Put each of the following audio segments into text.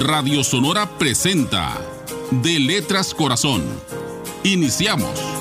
Radio Sonora presenta De Letras Corazón. Iniciamos.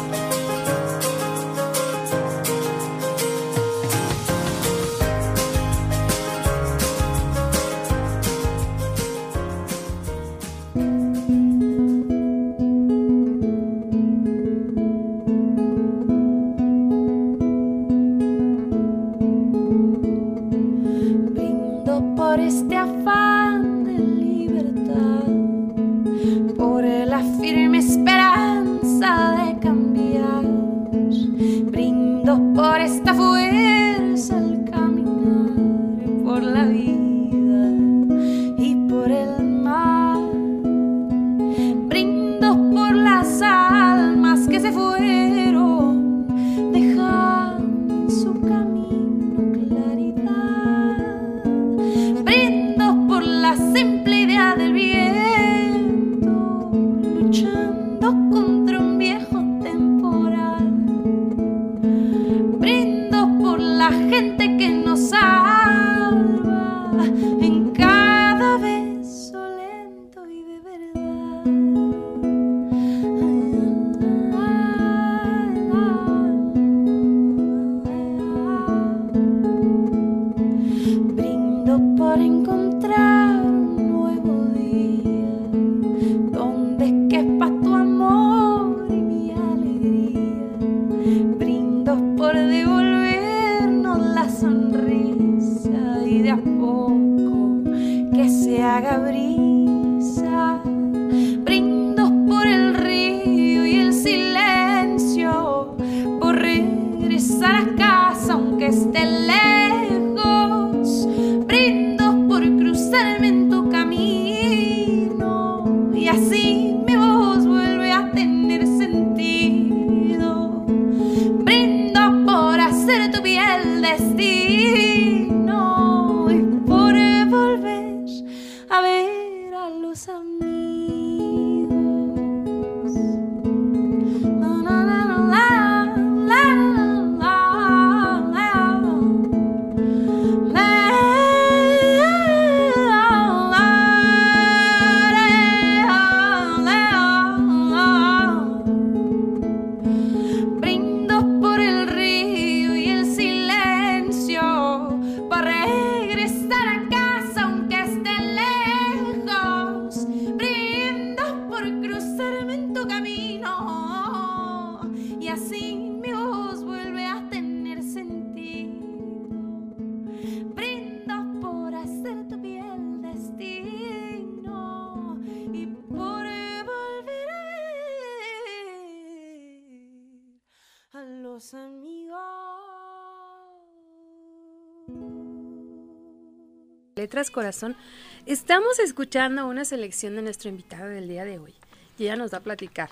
Letras Corazón, estamos escuchando una selección de nuestra invitada del día de hoy. Y ella nos va a platicar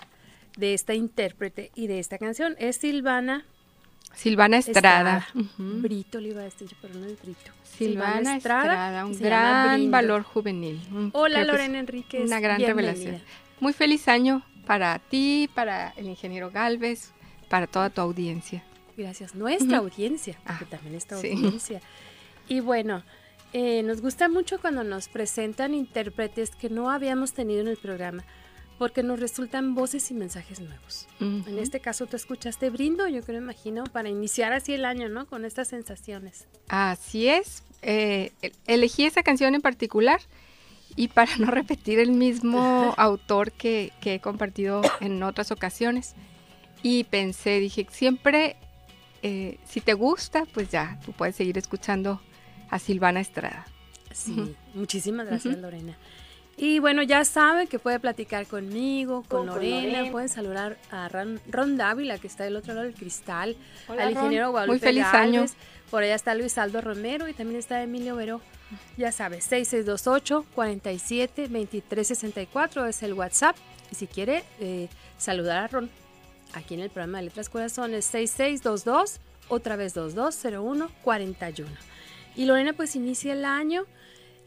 de esta intérprete y de esta canción. Es Silvana. Silvana Estrada. Brito le iba a decir, pero no es Brito. Silvana, Estrada, un gran valor juvenil. Hola Lorena Enríquez. Una gran revelación. Muy feliz año para ti, para el ingeniero Galvez, para toda tu audiencia. Gracias. Nuestra audiencia, porque ah, también esta audiencia. Y bueno, eh, nos gusta mucho cuando nos presentan intérpretes que no habíamos tenido en el programa, porque nos resultan voces y mensajes nuevos. En este caso, tú escuchaste Brindo, yo creo, imagino, para iniciar así el año, ¿no? Con estas sensaciones. Así es. Eh, elegí esa canción en particular y para no repetir el mismo autor que, que he compartido en otras ocasiones. Y pensé, dije, siempre, eh, si te gusta, pues ya, tú puedes seguir escuchando a Silvana Estrada. Sí, muchísimas gracias Lorena. Y bueno, ya sabe que puede platicar conmigo, con, Lorena, pueden saludar a Ron, Dávila, que está del otro lado del cristal, al ingeniero Guadalupe Muy feliz año. Por allá está Luis Aldo Romero y también está Emilio Veró. Ya sabes, 6628 47 2364 es el WhatsApp. Y si quiere eh, saludar a Ron, aquí en el programa de Letras Corazones, 6622 otra vez 220141. Y Lorena pues inicia el año.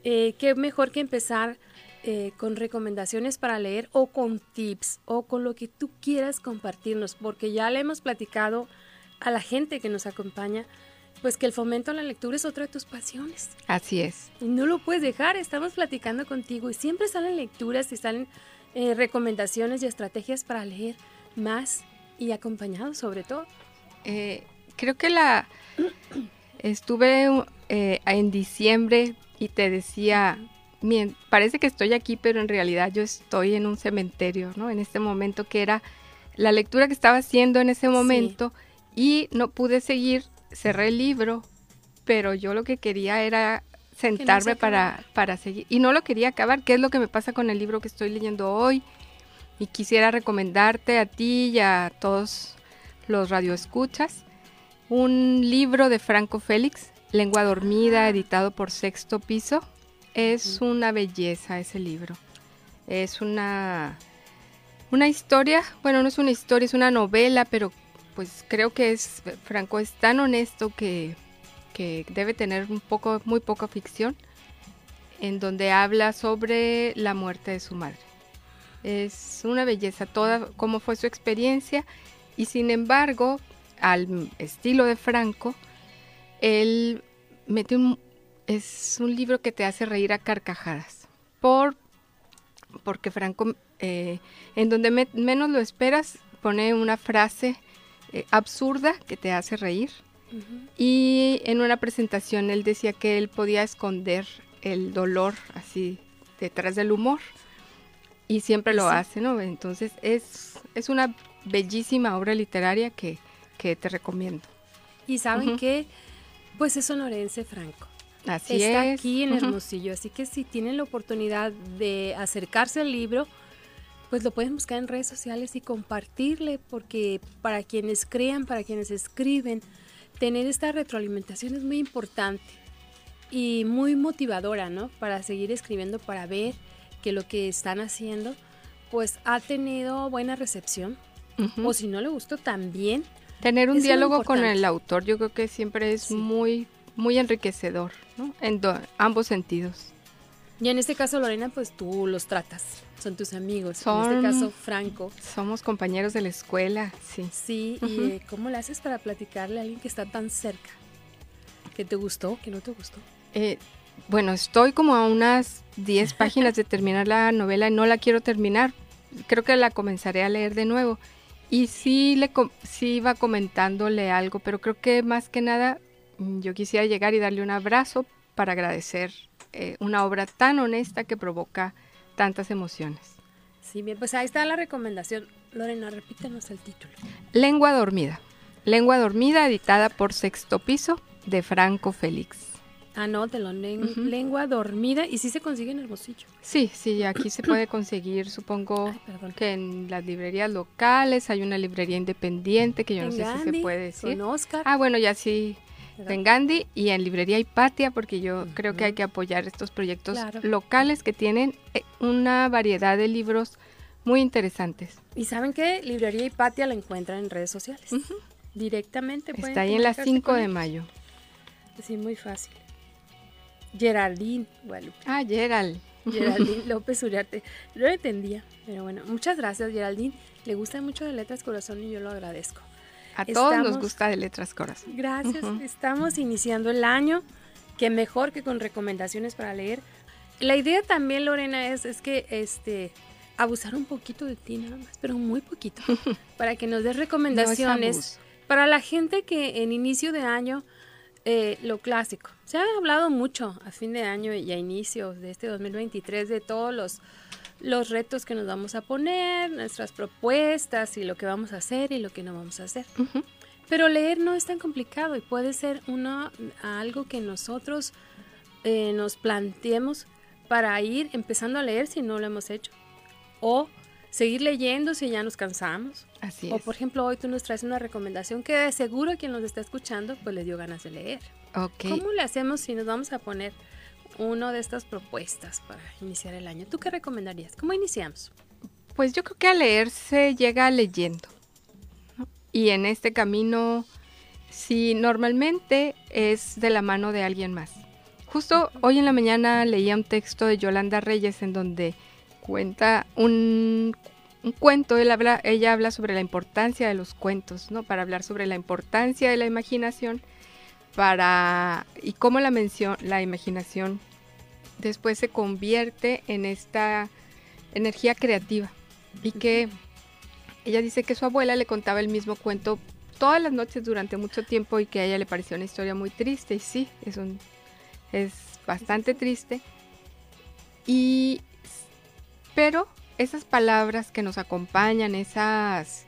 Eh, qué mejor que empezar eh, con recomendaciones para leer o con tips o con lo que tú quieras compartirnos, porque ya le hemos platicado a la gente que nos acompaña pues que el fomento a la lectura es otra de tus pasiones. Así es. Y no lo puedes dejar, estamos platicando contigo y siempre salen lecturas y salen eh, recomendaciones y estrategias para leer más y acompañado sobre todo. Eh, creo que la estuve eh, en diciembre y te decía, parece que estoy aquí, pero en realidad yo estoy en un cementerio, ¿no? En este momento que era la lectura que estaba haciendo en ese momento y no pude seguir, cerré el libro, pero yo lo que quería era sentarme para, para seguir. Y no lo quería acabar, que es lo que me pasa con el libro que estoy leyendo hoy. Y quisiera recomendarte a ti y a todos los radioescuchas un libro de Franco Félix, Lengua Dormida, editado por Sexto Piso. Es una belleza ese libro. Es una, una historia, bueno, no es una historia, es una novela, pero pues creo que es, Franco es tan honesto que, que debe tener un poco, muy poca ficción, en donde habla sobre la muerte de su madre. Es una belleza toda, cómo fue su experiencia, y sin embargo, al estilo de Franco, él mete un, es un libro que te hace reír a carcajadas. Por, porque Franco, eh, en donde menos lo esperas, pone una frase eh, absurda que te hace reír. Y en una presentación él decía que él podía esconder el dolor así detrás del humor. Y siempre lo hace, ¿no? Entonces es, es una bellísima obra literaria que, que te recomiendo. Y saben que, pues es sonorense Franco. Así Está aquí en Hermosillo, así que si tienen la oportunidad de acercarse al libro, pues lo pueden buscar en redes sociales y compartirle, porque para quienes crean, para quienes escriben, tener esta retroalimentación es muy importante y muy motivadora, ¿no? Para seguir escribiendo, para ver que lo que están haciendo, pues ha tenido buena recepción. O si no le gustó, también Tener un diálogo con el autor yo creo que siempre es muy, muy enriquecedor, ¿no? En ambos sentidos. Y en este caso, Lorena, pues tú los tratas, son tus amigos. en este caso, Franco. Somos compañeros de la escuela, sí. Sí, ¿y eh, cómo le haces para platicarle a alguien que está tan cerca? ¿Que te gustó? ¿Que no te gustó? Eh, bueno, estoy como a unas 10 páginas de terminar la novela y no la quiero terminar. Creo que la comenzaré a leer de nuevo. Y sí, le, sí iba comentándole algo, pero creo que más que nada mm, yo quisiera llegar y darle un abrazo para agradecer eh, una obra tan honesta que provoca tantas emociones. Sí, bien, pues ahí está la recomendación. Lorena, repítenos el título. Lengua Dormida. Lengua Dormida, editada por Sexto Piso, de Franco Félix. Anótelo, lengua dormida. ¿Y si se consigue en el bolsillo? Sí, sí, aquí se puede conseguir, supongo que en las librerías locales hay una librería independiente que yo no sé si se puede decir. Con Oscar. Ah, bueno, ya sí. En Gandhi y en Librería Hipatia, porque yo creo que hay que apoyar estos proyectos locales que tienen eh, una variedad de libros muy interesantes. ¿Y saben qué? Librería Hipatia la encuentran en redes sociales. Directamente. Está ahí en la 5 de mayo. Sí, muy fácil. Geraldine Guadalupe. Ah, Gerald. Geraldine López Uriarte. Lo entendía, pero bueno, muchas gracias Geraldine. Le gusta mucho de Letras Corazón y yo lo agradezco. A todos nos gusta de Letras Corazón. Gracias. Estamos iniciando el año. Que mejor que con recomendaciones para leer. La idea también, Lorena, es, es que este abusar un poquito de ti nada más, pero muy poquito, para que nos des recomendaciones para la gente que en inicio de año eh, lo clásico. Se ha hablado mucho a fin de año y a inicios de este 2023 de todos los, los retos que nos vamos a poner, nuestras propuestas y lo que vamos a hacer y lo que no vamos a hacer. Pero leer no es tan complicado y puede ser uno, algo que nosotros eh, nos planteemos para ir empezando a leer si no lo hemos hecho. O seguir leyendo si ya nos cansamos. Así o por ejemplo, hoy tú nos traes una recomendación que de seguro quien nos está escuchando pues le dio ganas de leer. Okay. ¿Cómo le hacemos si nos vamos a poner una de estas propuestas para iniciar el año? ¿Tú qué recomendarías? ¿Cómo iniciamos? Pues yo creo que a leer se llega leyendo. Y en este camino, si normalmente es de la mano de alguien más. Justo hoy en la mañana leía un texto de Yolanda Reyes en donde cuenta un, cuento, él habla, ella habla sobre la importancia de los cuentos, ¿no? Para hablar sobre la importancia de la imaginación, para y cómo la mención, la imaginación después se convierte en esta energía creativa y que ella dice que su abuela le contaba el mismo cuento todas las noches durante mucho tiempo y que a ella le pareció una historia muy triste y sí, es un es bastante triste. Y pero esas palabras que nos acompañan, esas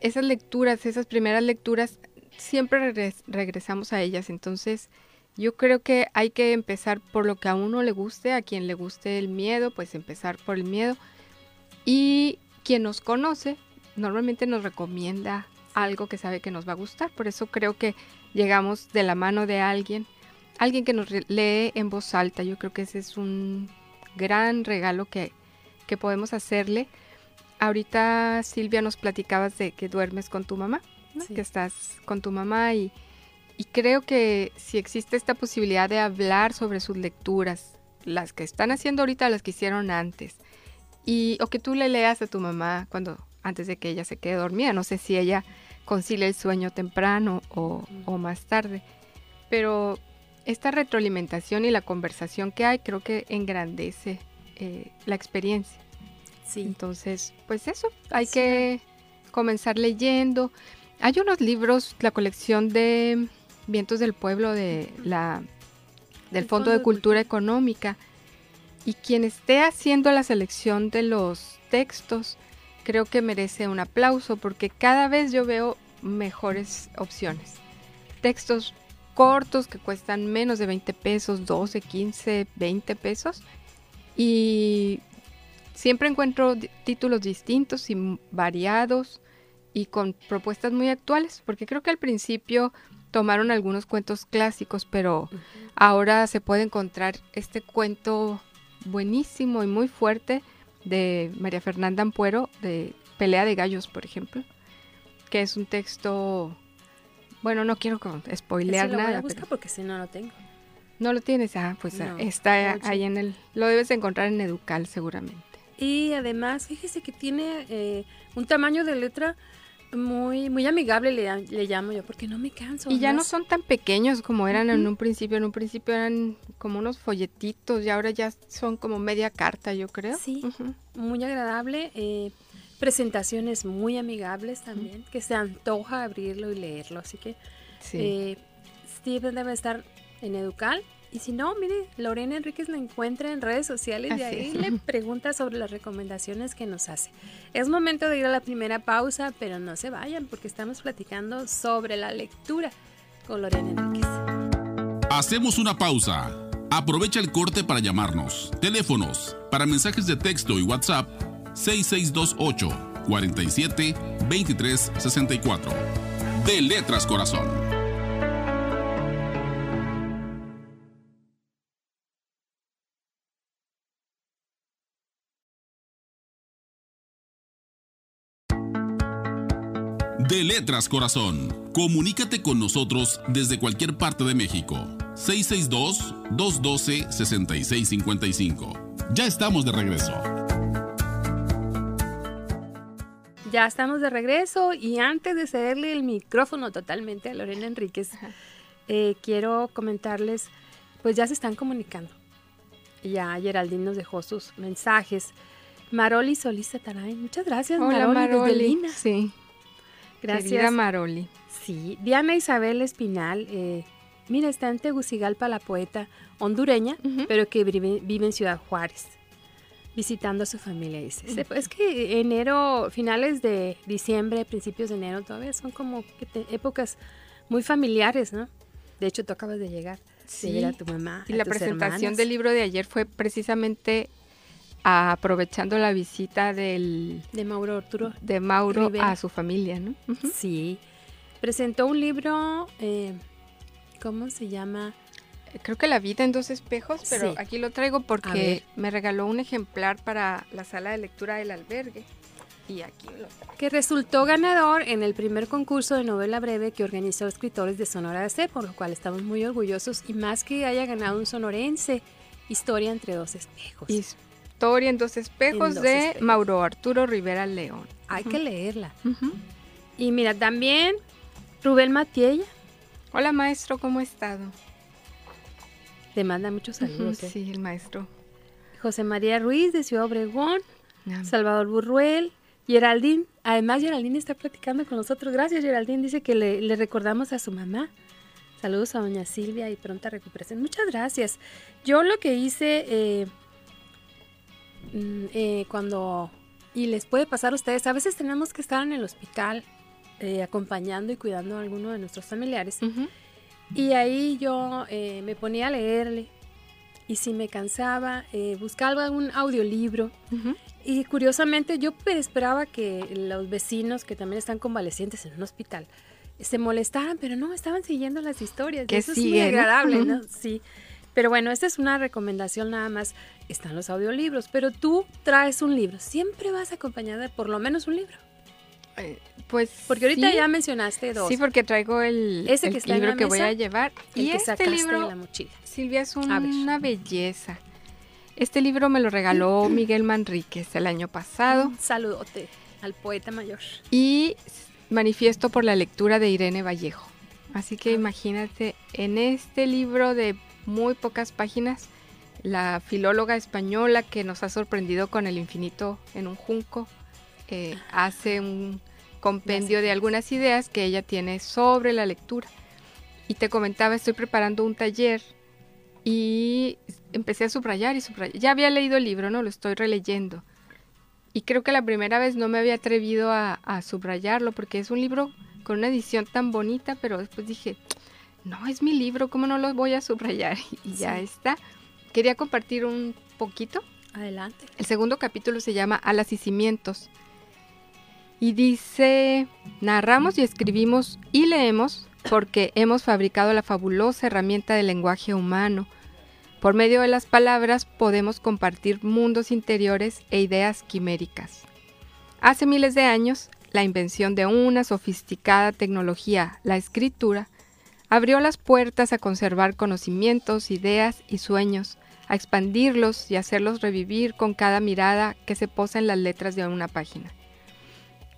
esas lecturas, esas primeras lecturas siempre regresamos a ellas, entonces yo creo que hay que empezar por lo que a uno le guste, a quien le guste el miedo, pues empezar por el miedo. Y quien nos conoce normalmente nos recomienda algo que sabe que nos va a gustar. Por eso creo que llegamos de la mano de alguien, alguien que nos lee en voz alta. Yo creo que ese es un gran regalo que, que podemos hacerle. Ahorita Silvia nos platicabas de que duermes con tu mamá, que estás con tu mamá y, y creo que si existe esta posibilidad de hablar sobre sus lecturas, las que están haciendo ahorita, las que hicieron antes, y o que tú le leas a tu mamá cuando antes de que ella se quede dormida. No sé si ella concilia el sueño temprano o, más tarde, pero esta retroalimentación y la conversación que hay creo que engrandece eh, la experiencia. Sí. Entonces, pues eso, hay que comenzar leyendo. Hay unos libros, la colección de Vientos del Pueblo de la del Fondo, de Cultura Económica, y quien esté haciendo la selección de los textos, creo que merece un aplauso porque cada vez yo veo mejores opciones. Textos cortos que cuestan menos de 20 pesos, 12, 15, 20 pesos. Y siempre encuentro títulos distintos y variados y con propuestas muy actuales, porque creo que al principio tomaron algunos cuentos clásicos, pero ahora se puede encontrar este cuento buenísimo y muy fuerte de María Fernanda Ampuero, de Pelea de Gallos, por ejemplo, que es un texto, bueno, no quiero spoilear nada. Voy a buscar porque si no lo tengo. No lo tienes, ah, pues ah, está ahí en el, lo debes encontrar en Educal seguramente. Y además, fíjese que tiene eh, un tamaño de letra muy, muy amigable le, le, llamo yo, porque no me canso. Y ya no son tan pequeños como eran en un principio. En un principio eran como unos folletitos y ahora ya son como media carta, yo creo. Sí, muy agradable. Eh, presentaciones muy amigables también, que se antoja abrirlo y leerlo. Así que sí. eh, Steven debe estar en Educal y si no, mire, Lorena Enríquez la encuentra en redes sociales y ahí le pregunta sobre las recomendaciones que nos hace. Es momento de ir a la primera pausa, pero no se vayan porque estamos platicando sobre la lectura con Lorena Enríquez. Hacemos una pausa. Aprovecha el corte para llamarnos. Teléfonos para mensajes de texto y WhatsApp 6628 47 23 64. De Letras Corazón. De Letras Corazón. Comunícate con nosotros desde cualquier parte de México. 662-212-6655. Ya estamos de regreso. Ya estamos de regreso y antes de cederle el micrófono totalmente a Lorena Enríquez, eh, quiero comentarles, pues ya se están comunicando. Ya Geraldine nos dejó sus mensajes. Maroli Solís Taray, muchas gracias Hola, Maroli, Sí. Gracias. Maroli. Sí, Diana Isabel Espinal, eh, mira, está en Tegucigalpa la poeta hondureña, pero que vive, en Ciudad Juárez, visitando a su familia, dice. Es que enero, finales de diciembre, principios de enero, todavía son como épocas muy familiares, ¿no? De hecho, tú acabas de llegar. Sí. a tu mamá. Y la presentación del libro de ayer fue precisamente aprovechando la visita del de Mauro Arturo de Mauro a su familia, ¿no? Sí. Presentó un libro, eh, ¿cómo se llama? Creo que La vida en dos espejos, pero aquí lo traigo porque me regaló un ejemplar para la sala de lectura del albergue. Y aquí lo traigo. Que resultó ganador en el primer concurso de novela breve que organizó Escritores de Sonora de C, por lo cual estamos muy orgullosos y más que haya ganado un sonorense, Historia entre dos espejos. Historia en dos espejos de Mauro Arturo Rivera León. Hay que leerla. Y mira, también Rubén Matiella Hola maestro, ¿cómo ha estado? Te manda muchos saludos. ¿eh? Sí, el maestro. José María Ruiz de Ciudad Obregón, Salvador Burruel, Geraldine. Además, Geraldine está platicando con nosotros. Gracias, Geraldine. Dice que le, recordamos a su mamá. Saludos a doña Silvia y pronta recuperación. Muchas gracias. Yo lo que hice eh, eh, cuando, y les puede pasar a ustedes, a veces tenemos que estar en el hospital eh, acompañando y cuidando a alguno de nuestros familiares. Y ahí yo me ponía a leerle y si me cansaba, eh, buscaba algún audiolibro. Y curiosamente yo esperaba que los vecinos que también están convalecientes en un hospital se molestaran, pero no, estaban siguiendo las historias. Que eso es muy agradable, ¿no? Sí. Pero bueno, esta es una recomendación nada más. Están los audiolibros, pero tú traes un libro. Siempre vas acompañada de por lo menos un libro. Eh, pues porque ahorita ya mencionaste dos. Sí, porque traigo el, Ese que libro que voy a llevar y este libro de la mochila. Silvia es una belleza. Este libro me lo regaló Miguel Manríquez el año pasado. Un saludote al poeta mayor. Y manifiesto por la lectura de Irene Vallejo. Así que ah. imagínate, en este libro de muy pocas páginas, la filóloga española que nos ha sorprendido con el infinito en un junco, eh, hace un compendio de algunas ideas que ella tiene sobre la lectura. Y te comentaba, estoy preparando un taller y empecé a subrayar y subrayar. Ya había leído el libro, ¿no? Lo estoy releyendo. Y creo que la primera vez no me había atrevido a, subrayarlo porque es un libro con una edición tan bonita, pero después dije, no, es mi libro, ¿cómo no lo voy a subrayar? Y ya está. Quería compartir un poquito. Adelante. El segundo capítulo se llama Alas y Cimientos. Y dice, narramos y escribimos y leemos porque hemos fabricado la fabulosa herramienta del lenguaje humano. Por medio de las palabras podemos compartir mundos interiores e ideas quiméricas. Hace miles de años, la invención de una sofisticada tecnología, la escritura, abrió las puertas a conservar conocimientos, ideas y sueños, a expandirlos y hacerlos revivir con cada mirada que se posa en las letras de una página.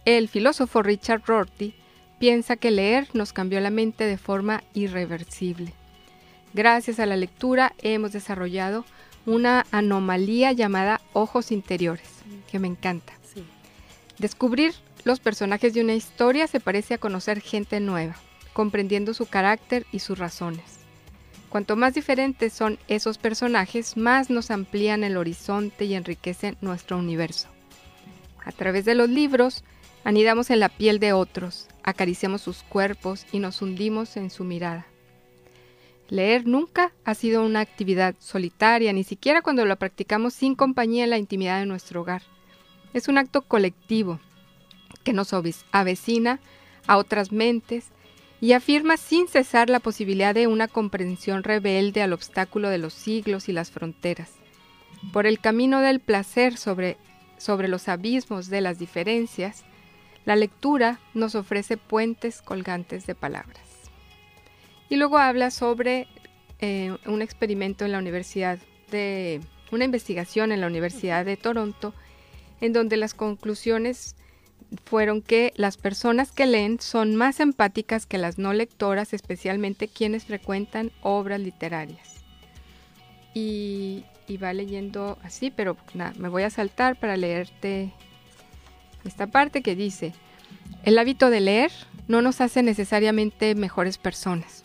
El filósofo Richard Rorty piensa que leer nos cambió la mente de forma irreversible. Gracias a la lectura hemos desarrollado una anomalía llamada ojos interiores, que me encanta. Descubrir los personajes de una historia se parece a conocer gente nueva, comprendiendo su carácter y sus razones. Cuanto más diferentes son esos personajes, más nos amplían el horizonte y enriquecen nuestro universo. A través de los libros, Anidamos en la piel de otros, acariciamos sus cuerpos y nos hundimos en su mirada. Leer nunca ha sido una actividad solitaria, ni siquiera cuando lo practicamos sin compañía en la intimidad de nuestro hogar. Es un acto colectivo que nos avecina a otras mentes y afirma sin cesar la posibilidad de una comprensión rebelde al obstáculo de los siglos y las fronteras. Por el camino del placer sobre, sobre los abismos de las diferencias, la lectura nos ofrece puentes colgantes de palabras. Y luego habla sobre eh, un experimento en la Universidad de, una investigación en la Universidad de Toronto, en donde las conclusiones fueron que las personas que leen son más empáticas que las no lectoras, especialmente quienes frecuentan obras literarias. Y, va leyendo así, pero nada, me voy a saltar para leerte esta parte que dice, el hábito de leer no nos hace necesariamente mejores personas,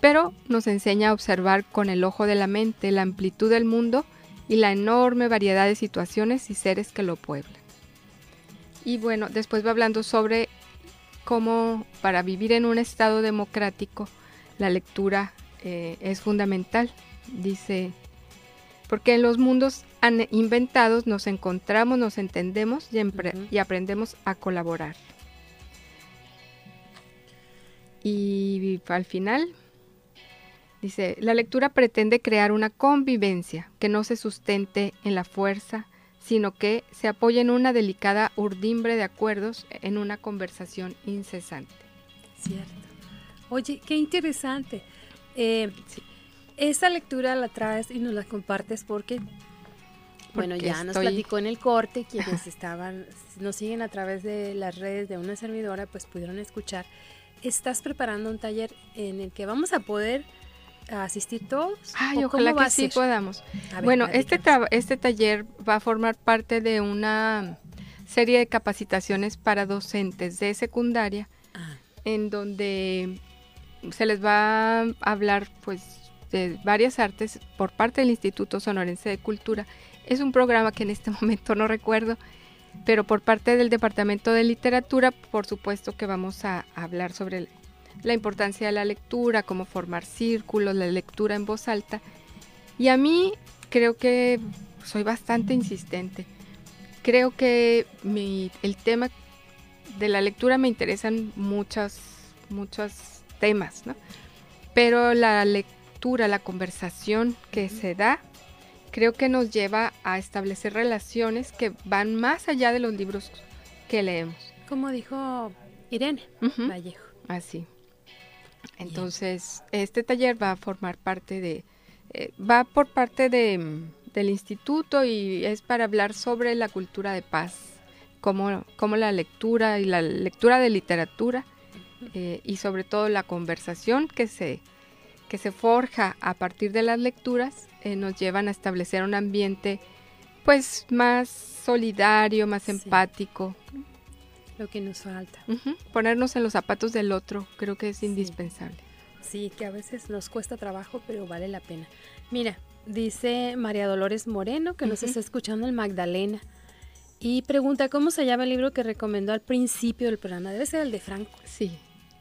pero nos enseña a observar con el ojo de la mente la amplitud del mundo y la enorme variedad de situaciones y seres que lo pueblan. Y bueno, después va hablando sobre cómo para vivir en un estado democrático la lectura eh, es fundamental. Dice, porque en los mundos inventados nos encontramos, nos entendemos y, aprendemos a colaborar. Y al final dice, la lectura pretende crear una convivencia que no se sustente en la fuerza, sino que se apoya en una delicada urdimbre de acuerdos en una conversación incesante. Cierto. Oye, qué interesante. Eh, esa lectura la traes y nos la compartes porque, bueno, ya nos platicó en el corte, quienes estaban, nos siguen a través de las redes de una servidora, pues pudieron escuchar estás preparando un taller en el que vamos a poder asistir todos. Ay, ojalá que sí podamos. bueno, este, este taller va a formar parte de una serie de capacitaciones para docentes de secundaria, ah. en donde se les va a hablar pues de varias artes por parte del Instituto Sonorense de Cultura. Es un programa que en este momento no recuerdo, pero por parte del Departamento de Literatura, por supuesto que vamos a hablar sobre la importancia de la lectura, cómo formar círculos, la lectura en voz alta. Y a mí creo que soy bastante insistente. Creo que el tema de la lectura me interesan muchos, muchos temas, ¿no? Pero la lectura, la conversación que se da, creo que nos lleva a establecer relaciones que van más allá de los libros que leemos. Como dijo Irene Vallejo. Así. Entonces, este taller va a formar parte de, eh, va por parte de, del instituto y es para hablar sobre la cultura de paz, como, como la lectura y la lectura de literatura eh, y sobre todo la conversación que se, que se forja a partir de las lecturas eh, nos llevan a establecer un ambiente pues más solidario, más empático, lo que nos falta. Ponernos en los zapatos del otro creo que es indispensable. Sí, que a veces nos cuesta trabajo, pero vale la pena. Mira, dice María Dolores Moreno, que nos está escuchando en Magdalena, y pregunta cómo se llama el libro que recomendó al principio del programa. Debe ser el de Franco. Sí,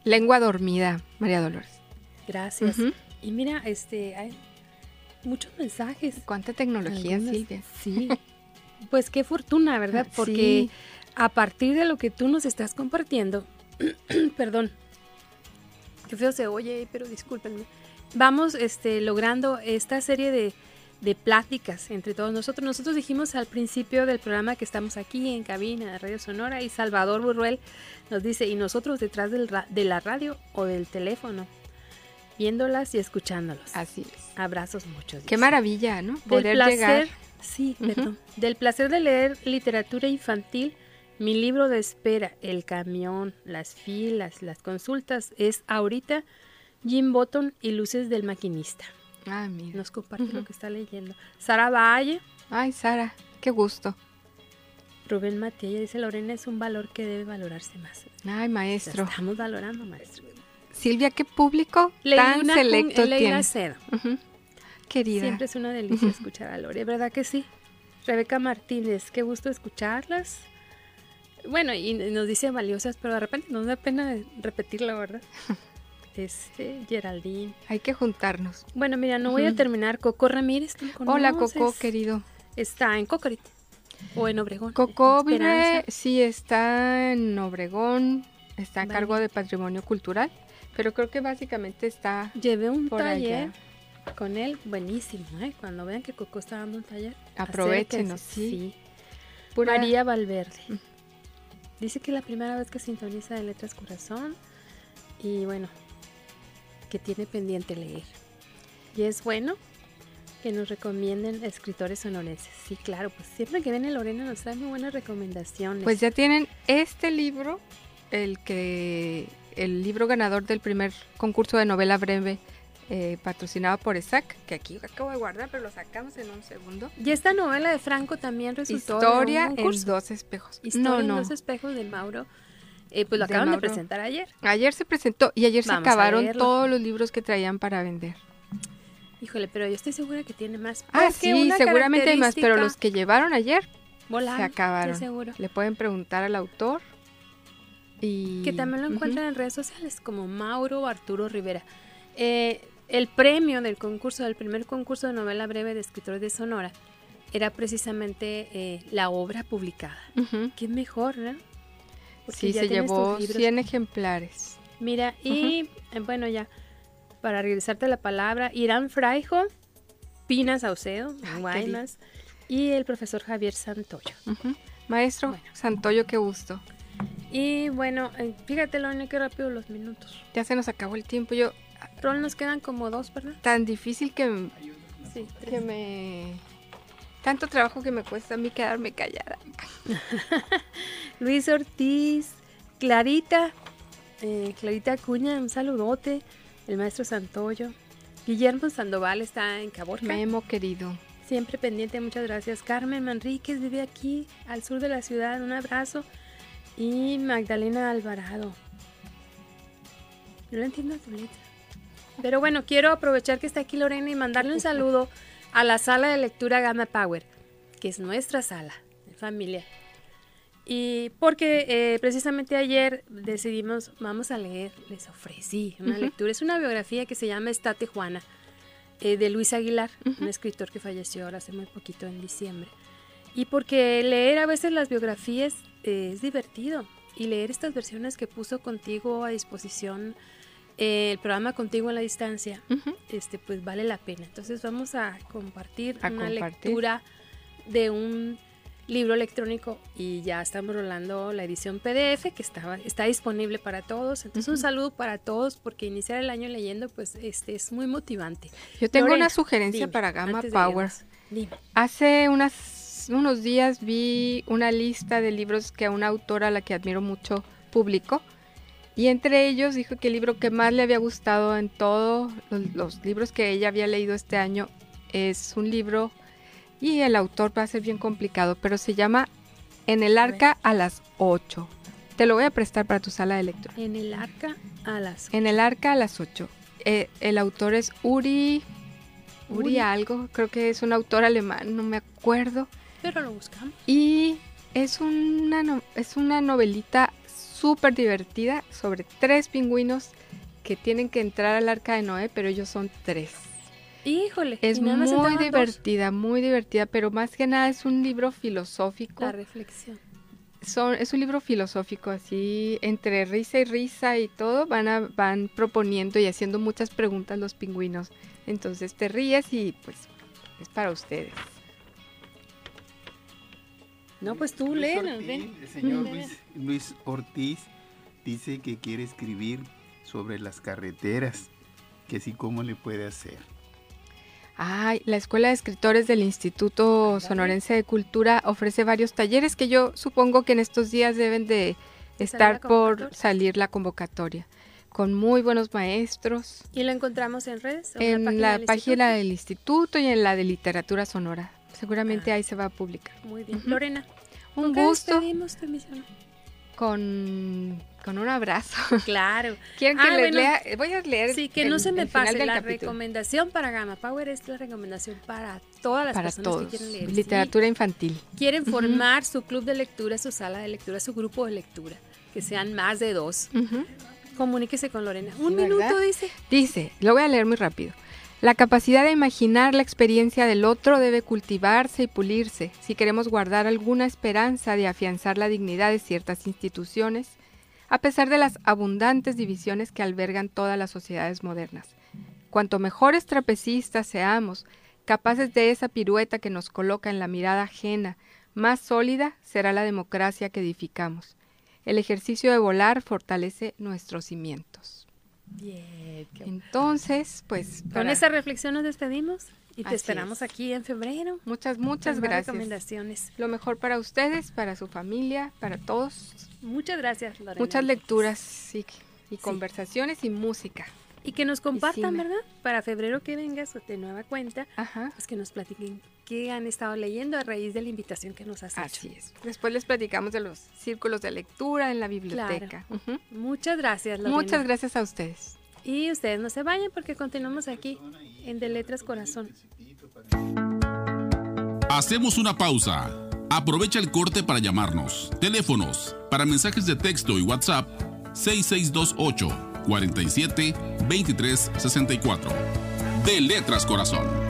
Lengua Dormida, María Dolores. Gracias. Y mira, este, hay muchos mensajes. ¿Cuánta tecnología, Silvia? Sí. pues qué fortuna, ¿verdad? Porque a partir de lo que tú nos estás compartiendo, perdón, qué feo se oye, pero discúlpenme, vamos este, logrando esta serie de, de pláticas entre todos nosotros. Nosotros dijimos al principio del programa que estamos aquí en cabina de Radio Sonora y Salvador Burruel nos dice, y nosotros detrás del de la radio o del teléfono, viéndolas y escuchándolos. Así es. Abrazos muchos. Qué maravilla, ¿no? Poder llegar. Sí, perdón. Del placer de leer literatura infantil mi libro de espera, el camión, las filas, las consultas, es ahorita Jim Button y Luces del Maquinista. Ah, mira. Nos comparte lo que está leyendo. Sara Valle. Ay, Sara, qué gusto. Rubén Matilla dice, Lorena es un valor que debe valorarse más. Ay, maestro. estamos valorando, maestro. Silvia, ¿qué público tan selecto tiene? Querida. Siempre es una delicia escuchar a Lore, ¿verdad que sí? Rebeca Martínez, qué gusto escucharlas. Bueno, y nos dice valiosas, pero de repente nos da pena repetirla, ¿verdad? Este, Geraldine. Hay que juntarnos. Bueno, mira, no voy a terminar. Coco Ramírez. Hola, Coco, querido. Está en Cocorit. O en Obregón. Coco vive, sí, está en Obregón. Está a cargo de Patrimonio Cultural. Pero creo que básicamente está. Llevé un taller con él, buenísimo. ¿eh? Cuando vean que Coco está dando un taller, aprovechenos. Sí. María Valverde. Dice que es la primera vez que sintoniza de Letras Corazón y bueno, que tiene pendiente leer. Y es bueno que nos recomienden escritores sonorenses. Sí, claro, pues siempre que viene Lorena nos trae muy buenas recomendaciones. Pues ya tienen este libro, el que el libro ganador del primer concurso de novela breve eh, patrocinado por ESAC, que aquí acabo de guardar, pero lo sacamos en un segundo. Y esta novela de Franco también resultó Historia en dos espejos. Historia en dos espejos de Mauro. Eh, pues lo acaban de presentar ayer. Ayer se presentó y ayer se acabaron todos los libros que traían para vender. Híjole, pero yo estoy segura que tiene más. Ah, sí, seguramente hay más, pero los que llevaron ayer se acabaron. Seguro. Le pueden preguntar al autor. Y... Que también lo encuentran en redes sociales como Mauro Arturo Rivera. Eh, el premio del concurso, del primer concurso de novela breve de escritores de Sonora, era precisamente eh, la obra publicada. Qué mejor, ¿no? sí, se llevó 100 ejemplares. Mira, y eh, bueno, ya, para regresarte la palabra, Irán Fraijo, Pina Saucedo, Guaymas, y el profesor Javier Santoyo. Maestro Santoyo, qué gusto. Y bueno, eh, fíjate, lo que rápido los minutos. Ya se nos acabó el tiempo. Yo Rol nos quedan como dos, ¿verdad? Tan difícil que, sí, que me... Tanto trabajo que me cuesta a mí quedarme callada. Luis Ortiz, Clarita Eh, Clarita Acuña, un saludote. El maestro Santoyo. Guillermo Sandoval está en Caborca. Memo, querido. Siempre pendiente, muchas gracias. Carmen Manríquez vive aquí, al sur de la ciudad. Un abrazo. Y Magdalena Alvarado. No lo entiendo tu letra. Pero bueno, quiero aprovechar que está aquí Lorena y mandarle un saludo a la sala de lectura Gamma Power, que es nuestra sala de familia. Y porque eh, precisamente ayer decidimos, vamos a leer, les ofrecí una lectura. Es una biografía que se llama Estate Juana, eh, de Luis Aguilar, un escritor que falleció ahora hace muy poquito, en diciembre. Y porque leer a veces las biografías eh, es divertido. Y leer estas versiones que puso contigo a disposición eh, el programa Contigo en la Distancia, este, pues vale la pena. Entonces vamos a compartir A una compartir. lectura de un libro electrónico y ya estamos rolando la edición PDF que está, está disponible para todos. Entonces un saludo para todos porque iniciar el año leyendo pues este es muy motivante. Yo tengo Lorena, una sugerencia dime, para Gamma Power. irnos. Dime. Hace unas, unos días vi una lista de libros que una autora a la que admiro mucho publicó. Y entre ellos dijo que el libro que más le había gustado en todos los, los libros que ella había leído este año es un libro, y el autor va a ser bien complicado, pero se llama En el arca a las 8. Te lo voy a prestar para tu sala de lectura. En el arca a las En el arca a las 8. Eh, el autor es Uri, Uri. Uri. algo, creo que es un autor alemán, no me acuerdo. pero lo buscamos. Y es una, no- es una novelita súper divertida sobre tres pingüinos que tienen que entrar al arca de Noé, pero ellos son tres. Híjole, Es y nada más muy dos. divertida, muy divertida, pero más que nada es un libro filosófico. La reflexión. Son, es un libro filosófico, así entre risa y risa y todo, van, a- van proponiendo y haciendo muchas preguntas los pingüinos. Entonces te ríes y pues es para ustedes. No, pues tú Luis Ortiz, ven. El señor Luis, Luis Ortiz dice que quiere escribir sobre las carreteras, que sí cómo le puede hacer. Ay, la Escuela de Escritores del Instituto. Sonorense de Cultura ofrece varios talleres que yo supongo que en estos días deben de ¿De salir estar por salir la convocatoria, con muy buenos maestros, ¿Y lo encontramos en redes? ¿O en la del página instituto? del instituto y en la de literatura sonora. Seguramente Ah. ahí se va a publicar. Muy bien. Lorena, Un ¿con qué gusto con, con un abrazo. Claro. ¿Quieren que Ah, les bueno. lea? Voy a leer Sí, que el- no se me pase. La capítulo. recomendación para Gamma Power es la recomendación para todas las para personas todos. que quieren leer. Sí, Literatura infantil. quieren formar su club de lectura, su sala de lectura, su grupo de lectura. Que sean más de dos. Comuníquese con Lorena. Un minuto, dice. Dice, lo voy a leer muy rápido. La capacidad de imaginar la experiencia del otro debe cultivarse y pulirse si queremos guardar alguna esperanza de afianzar la dignidad de ciertas instituciones, a pesar de las abundantes divisiones que albergan todas las sociedades modernas. Cuanto mejores trapecistas seamos, capaces de esa pirueta que nos coloca en la mirada ajena, más sólida será la democracia que edificamos. El ejercicio de volar fortalece nuestros cimientos. Bien. Entonces, pues, Con para- esa reflexión nos despedimos y te Así esperamos es. aquí en febrero. muchas, muchas más gracias. recomendaciones. Lo mejor para ustedes, para su familia, para todos. Muchas gracias, Lorena. Muchas lecturas y, y conversaciones y música. Y que nos compartan. ¿verdad? Para febrero que vengas de nueva cuenta, Ajá. pues que nos platiquen qué han estado leyendo a raíz de la invitación que nos has Así hecho. es. Después les platicamos de los círculos de lectura en la biblioteca. Muchas gracias, Lorena. Muchas gracias a ustedes. Y ustedes no se vayan porque continuamos aquí en De Letras Corazón. Hacemos una pausa. Aprovecha el corte para llamarnos. Teléfonos para mensajes de texto y WhatsApp 6628 47 23 64. De Letras Corazón.